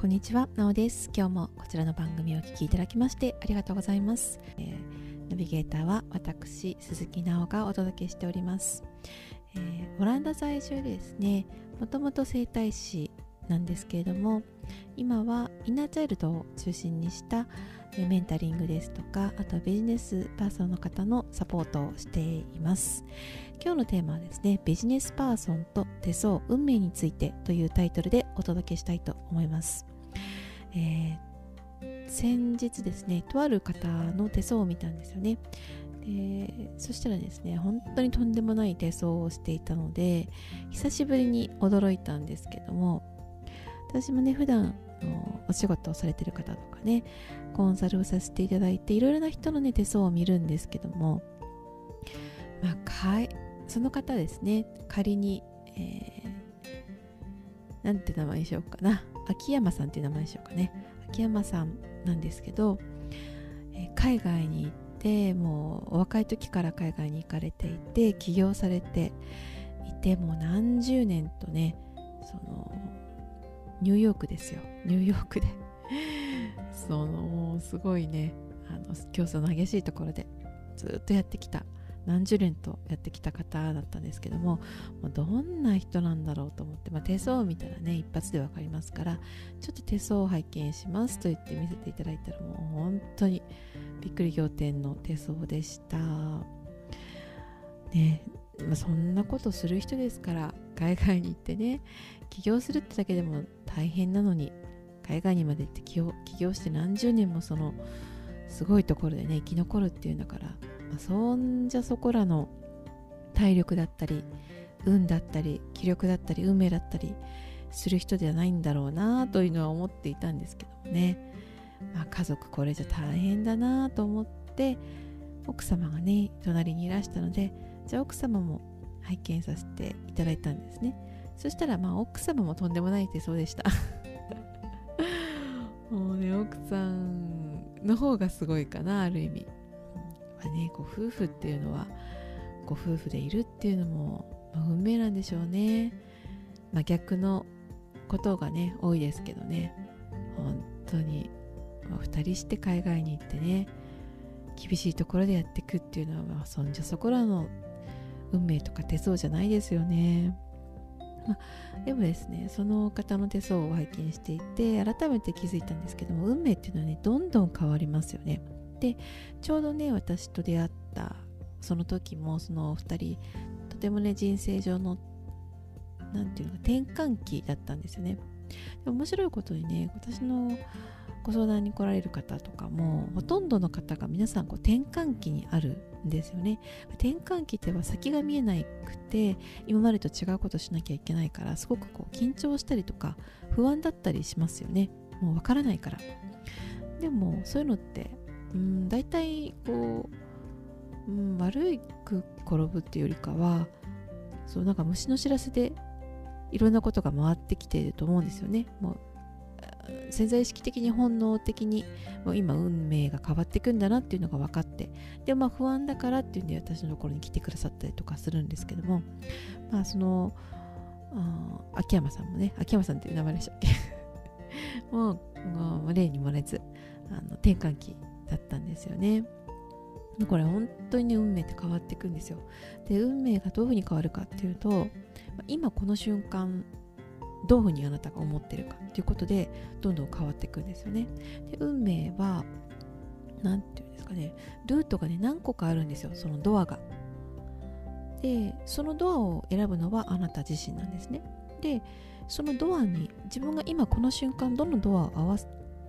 こんにちは、なおです。今日もこちらの番組をお聴きいただきましてありがとうございます。えー、ナビゲーターは私、鈴木直がお届けしております。えー、オランダ在住ですね、もともと整体師なんですけれども、今はインナーチャイルドを中心にしたメンタリングですとか、あとはビジネスパーソンの方のサポートをしています。今日のテーマはですね、ビジネスパーソンと手相運命についてというタイトルでお届けしたいと思います。えー、先日ですねとある方の手相を見たんですよねでそしたらですね本当にとんでもない手相をしていたので久しぶりに驚いたんですけども私もね普段のお仕事をされてる方とかねコンサルをさせていただいていろいろな人のね手相を見るんですけどもまあかいその方ですね仮に、えー、なんて名前にしようかな。秋山さんっていう名前でしょうかね。秋山さんなんですけど、えー、海外に行ってもうお若い時から海外に行かれていて起業されていてもう何十年とねそのニューヨークですよ。ニューヨークで。そのすごいねあの競争の激しいところでずっとやってきた何十年とやってきた方だったんですけどもどんな人なんだろうと思って、まあ、手相を見たらね一発で分かりますからちょっと手相を拝見しますと言って見せていただいたらもう本当にびっくり仰天の手相でした。ねまあ、そんなことする人ですから海外に行ってね起業するってだけでも大変なのに海外にまで行って起業起業して何十年もそのすごいところでね生き残るっていうんだからそんじゃそこらの体力だったり運だったり気力だったり運命だったりする人ではないんだろうなというのは思っていたんですけどもね、まあ、家族これじゃ大変だなと思って奥様がね隣にいらしたのでじゃあ奥様も拝見させていただいたんですね。そしたらまあ奥様もとんでもないってそうでした。もうね奥さんの方がすごいかなある意味。まあね、ご夫婦っていうのはご夫婦でいるっていうのも、まあ、運命なんでしょうね、まあ、逆のことがね多いですけどね本当に、まあ、2人して海外に行ってね厳しいところでやっていくっていうのは、まあ、そんじゃそこらの運命とか手相じゃないですよね。まあ、でもですねその方の手相を拝見していて改めて気づいたんですけども運命っていうのはねどんどん変わりますよね。でちょうどね私と出会ったその時もその2人とてもね人生上の何て言うのか転換期だったんですよね。で面白いことにね私のご相談に来られる方とかもほとんどの方が皆さんこう転換期にあるんですよね。転換期っては先が見えなくて今までと違うことしなきゃいけないからすごくこう緊張したりとか不安だったりしますよね。もうわからないから。でもそういうのってうん大体こう、うん、悪く転ぶっていうよりかはそうなんか虫の知らせでいろんなことが回ってきてると思うんですよね。もう潜在意識的に本能的にもう今運命が変わっていくんだなっていうのが分かってでまあ不安だからっていうんで私のところに来てくださったりとかするんですけどもまあそのあ秋山さんもね秋山さんっていう名前でしたっけ？もうもう例に漏れずあの転換期だったんですよね。これ本当にね運命って変わっていくんですよ。で運命がどういうふうに変わるかっていうと今この瞬間どういうふうにあなたが思ってるかっていうことでどんどん変わっていくんですよね。で運命は何て言うんですかねルートがね何個かあるんですよそのドアが。でそのドアを選ぶのはあなた自身なんですね。でそのドアに自分が今この瞬間どのドアを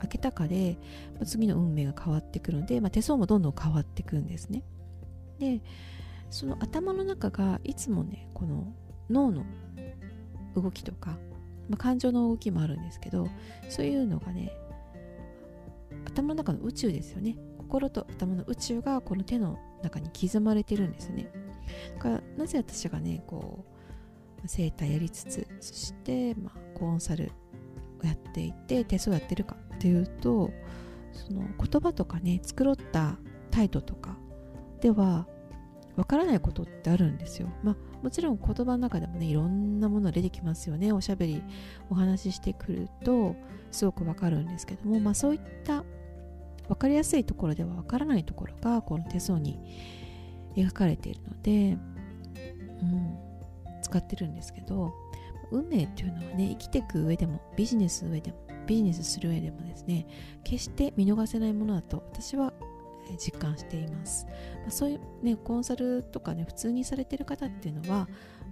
開けたかで、まあ、次の運命が変わってくるので、まあ、手相もどんどん変わってくんですね。でその頭の中がいつもねこの脳の動きとか、まあ、感情の動きもあるんですけどそういうのがね頭の中の宇宙ですよね。心と頭の宇宙がこの手の中に刻まれてるんですよね。だからなぜ私がねこう生態やりつつそして、まあ、コンサルをやっていて手相やってるか。っていうとその言葉とかね繕った態度とかではわからないことってあるんですよ。まあもちろん言葉の中でもねいろんなもの出てきますよね。おしゃべりお話ししてくるとすごくわかるんですけどもまあそういった分かりやすいところでは分からないところがこの手相に描かれているので、うん、使ってるんですけど運命っていうのはね生きていく上でもビジネス上でもビジネスする上でもですね決して見逃せないものだと私は実感しています、まあ、そういうねコンサルとかね普通にされてる方っていうのは、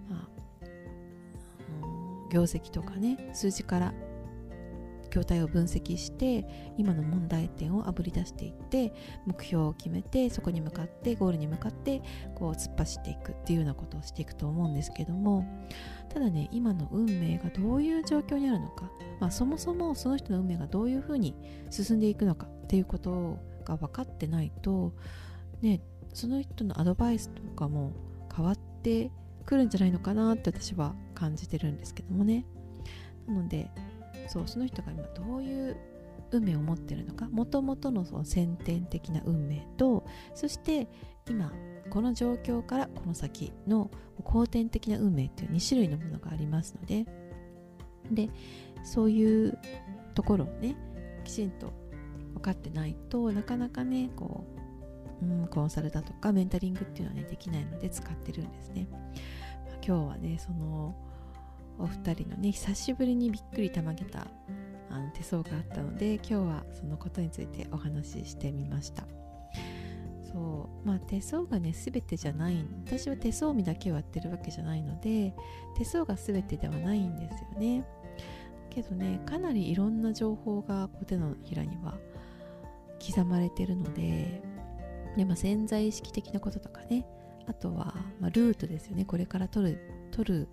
まあ、業績とかね数字から筐体を分析して今の問題点をあぶり出していって目標を決めてそこに向かってゴールに向かってこう突っ走っていくっていうようなことをしていくと思うんですけどもただね今の運命がどういう状況にあるのか、まあ、そもそもその人の運命がどういうふうに進んでいくのかっていうことが分かってないとねその人のアドバイスとかも変わってくるんじゃないのかなって私は感じてるんですけどもね。なのでそうその人が今どういう運命を持ってるのか？もともとのその先天的な運命とそして今この状況からこの先の後天的な運命っていう2種類のものがありますのででそういうところをねきちんと分かってないとなかなかねこう、うん、コンサルだとかメンタリングっていうのはねできないので使ってるんですね、まあ、今日はねそのお二人のね久しぶりにびっくりたまげたあの手相があったので今日はそのことについてお話ししてみました。そうまあ手相がね全てじゃない私は手相見だけをやってるわけじゃないので手相が全てではないんですよね。けどねかなりいろんな情報がこう手のひらには刻まれてるのでで、まあ、潜在意識的なこととかねあとは、まあ、ルートですよね。これから取る取る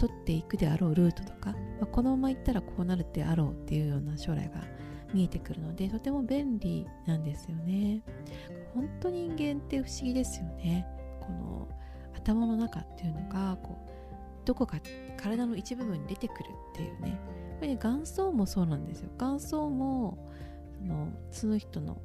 取っていくであろうルートとか、まあ、このまま行ったらこうなるであろうっていうような将来が見えてくるのでとても便利なんですよね。本当人間って不思議ですよね。この頭の中っていうのがこうどこか体の一部分に出てくるっていうね。これね元祖もそうなんですよ。元祖もそのその人の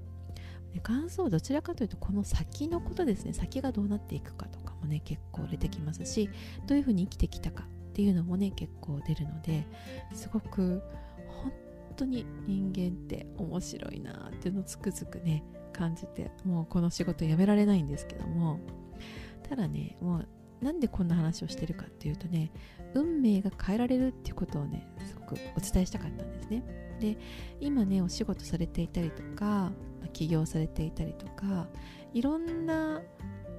元祖はどちらかというとこの先のことですね。先がどうなっていくかとかもね結構出てきますしどういうふうに生きてきたか。っていうのもね結構出るのですごく本当に人間って面白いなっていうのをつくづくね感じてもうこの仕事やめられないんですけども。ただねもうなんでこんな話をしてるかっていうとね運命が変えられるっていうことをねすごくお伝えしたかったんですね。で今ねお仕事されていたりとか起業されていたりとかいろんな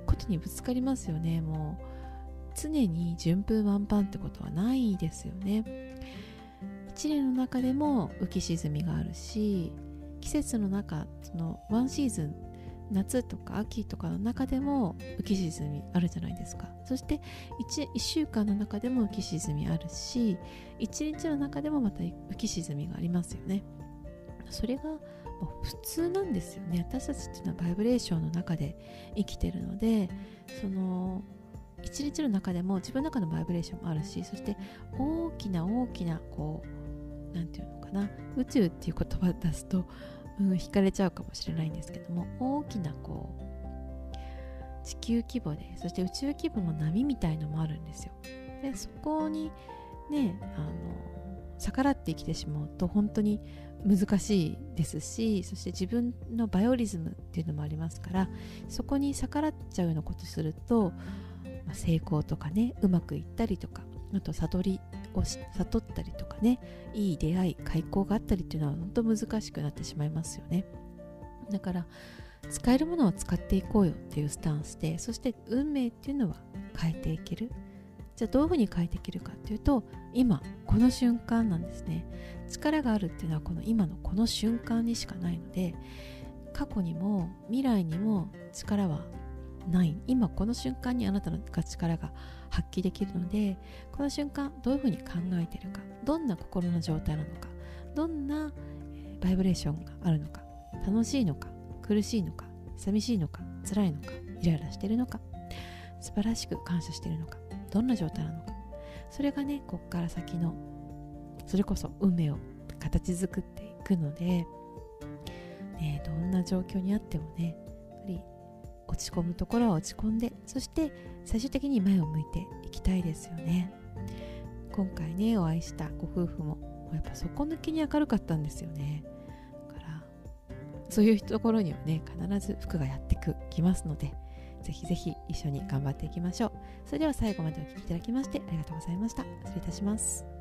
ことにぶつかりますよね。もう常に順風満帆ってことはないですよね。一年の中でも浮き沈みがあるし季節の中そのワンシーズン夏とか秋とかの中でも浮き沈みあるじゃないですか。そして 1, 1週間の中でも浮き沈みあるし1日の中でもまた浮き沈みがありますよね。それが普通なんですよね。私たちっていうのはバイブレーションの中で生きてるのでその一日の中でも自分の中のバイブレーションもあるしそして大きな大きなこう何て言うのかな宇宙っていう言葉を出すと、うん、惹かれちゃうかもしれないんですけども大きなこう地球規模でそして宇宙規模の波みたいのもあるんですよ。でそこにねあの逆らって生きてしまうと本当に難しいですしそして自分のバイオリズムっていうのもありますからそこに逆らっちゃうようなことすると、成功とかねうまくいったりとかあと悟りを悟ったりとかねいい出会い開口があったりっていうのは本当難しくなってしまいますよね。だから使えるものを使っていこうよっていうスタンスでそして運命っていうのは変えていける。じゃあどういうふうに変えていけるかっていうと今この瞬間なんですね。力があるっていうのはこの今のこの瞬間にしかないので過去にも未来にも力はない。今この瞬間にあなたの力が発揮できるのでこの瞬間どういうふうに考えてるかどんな心の状態なのかどんなバイブレーションがあるのか楽しいのか苦しいのか寂しいのか辛いのかイライラしてるのか素晴らしく感謝してるのかどんな状態なのか。それがねこっから先のそれこそ運命を形作っていくので、ね、どんな状況にあってもねやっぱり落ち込むところは落ち込んでそして最終的に前を向いていきたいですよね。今回ねお会いしたご夫婦もやっぱ底抜けに明るかったんですよね。だからそういうところにはね必ず服がやってきますのでぜひぜひ一緒に頑張っていきましょう。それでは最後までお聴きいただきましてありがとうございました。失礼いたします。